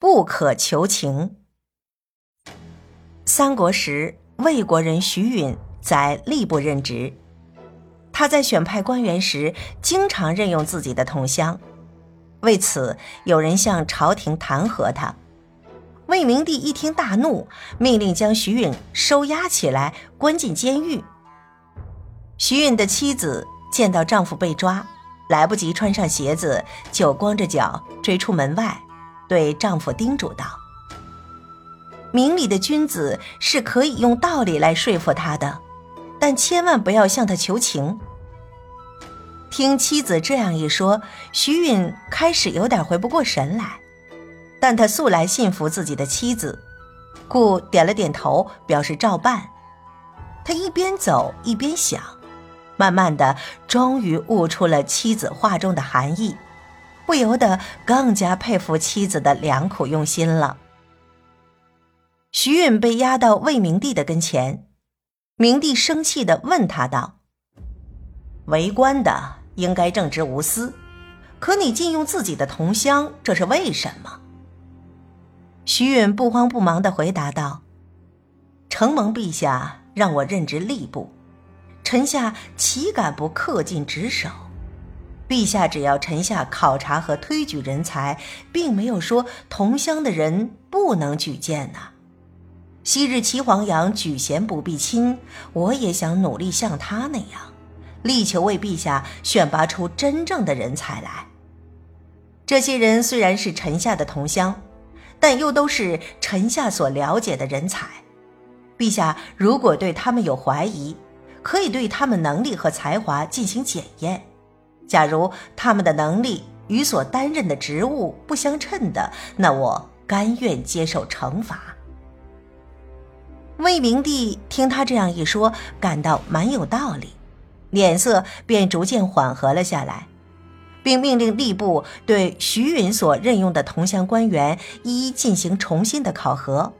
不可求情。三国时，魏国人徐允在吏部任职，他在选派官员时，经常任用自己的同乡。为此，有人向朝廷弹劾他。魏明帝一听大怒，命令将徐允收押起来，关进监狱。徐允的妻子见到丈夫被抓，来不及穿上鞋子，就光着脚追出门外。对丈夫叮嘱道：“明理的君子是可以用道理来说服他的，但千万不要向他求情。”听妻子这样一说，徐允开始有点回不过神来，但他素来信服自己的妻子，故点了点头，表示照办。他一边走一边想，慢慢的，终于悟出了妻子话中的含义。不由得更加佩服妻子的良苦用心了。徐允被押到魏明帝的跟前，明帝生气地问他道：“为官的应该正直无私，可你禁用自己的同乡，这是为什么？”徐允不慌不忙地回答道：“承蒙陛下让我任职吏部，臣下岂敢不恪尽职守？”陛下只要臣下考察和推举人才，并没有说同乡的人不能举荐呐。昔日齐黄羊举贤不避亲，我也想努力像他那样，力求为陛下选拔出真正的人才来。这些人虽然是臣下的同乡，但又都是臣下所了解的人才。陛下如果对他们有怀疑，可以对他们能力和才华进行检验。假如他们的能力与所担任的职务不相称的，那我甘愿接受惩罚。魏明帝听他这样一说，感到蛮有道理，脸色便逐渐缓和了下来，并命令吏部对徐允所任用的同乡官员一一进行重新的考核，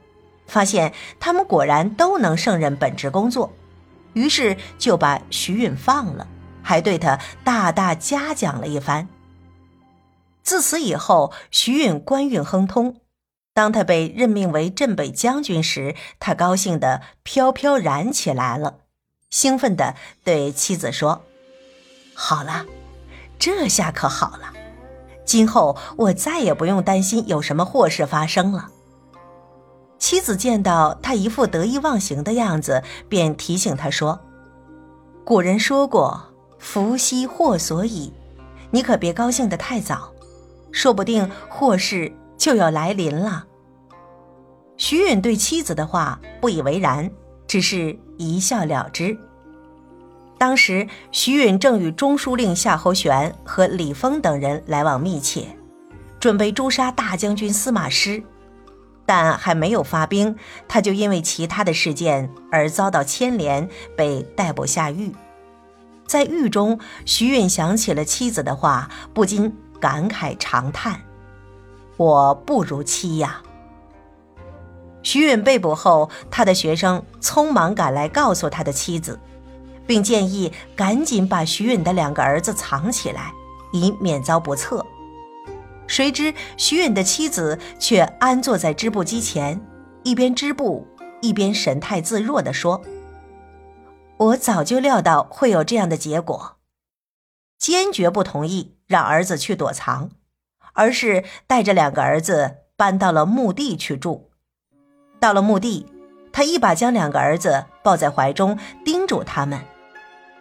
发现他们果然都能胜任本职工作，于是就把徐允放了。还对他大大嘉奖了一番。自此以后，徐允官运亨通。当他被任命为镇北将军时，他高兴得飘飘然起来了，兴奋地对妻子说：“好了，这下可好了，今后我再也不用担心有什么祸事发生了。”妻子见到他一副得意忘形的样子，便提醒他说：“古人说过。”福兮祸所倚，你可别高兴得太早，说不定祸事就要来临了。徐允对妻子的话不以为然，只是一笑了之。当时徐允正与中书令夏侯玄和李丰等人来往密切，准备诛杀大将军司马师，但还没有发兵，他就因为其他的事件而遭到牵连，被逮捕下狱。在狱中，徐允想起了妻子的话，不禁感慨长叹：“我不如妻呀。”徐允被捕后，他的学生匆忙赶来告诉他的妻子，并建议赶紧把徐允的两个儿子藏起来，以免遭不测。谁知徐允的妻子却安坐在织布机前，一边织布，一边神态自若地说。我早就料到会有这样的结果，坚决不同意让儿子去躲藏，而是带着两个儿子搬到了墓地去住。到了墓地，他一把将两个儿子抱在怀中，叮嘱他们：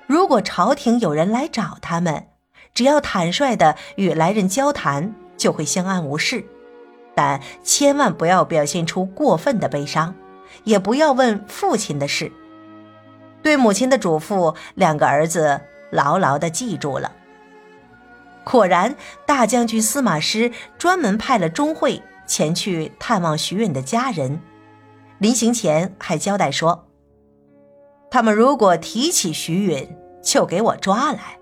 如果朝廷有人来找他们，只要坦率的与来人交谈，就会相安无事。但千万不要表现出过分的悲伤，也不要问父亲的事。对母亲的嘱咐，两个儿子牢牢地记住了。果然，大将军司马师专门派了钟会前去探望徐允的家人，临行前还交代说：“他们如果提起徐允，就给我抓来。”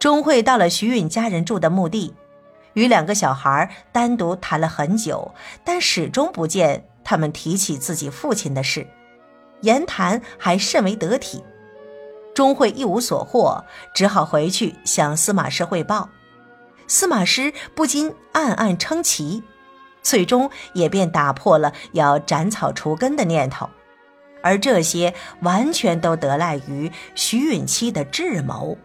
钟会到了徐允家人住的墓地，与两个小孩单独谈了很久，但始终不见他们提起自己父亲的事。言谈还甚为得体，钟会一无所获，只好回去向司马师汇报。司马师不禁暗暗称奇，最终也便打破了要斩草除根的念头。而这些完全都得赖于徐允期的智谋。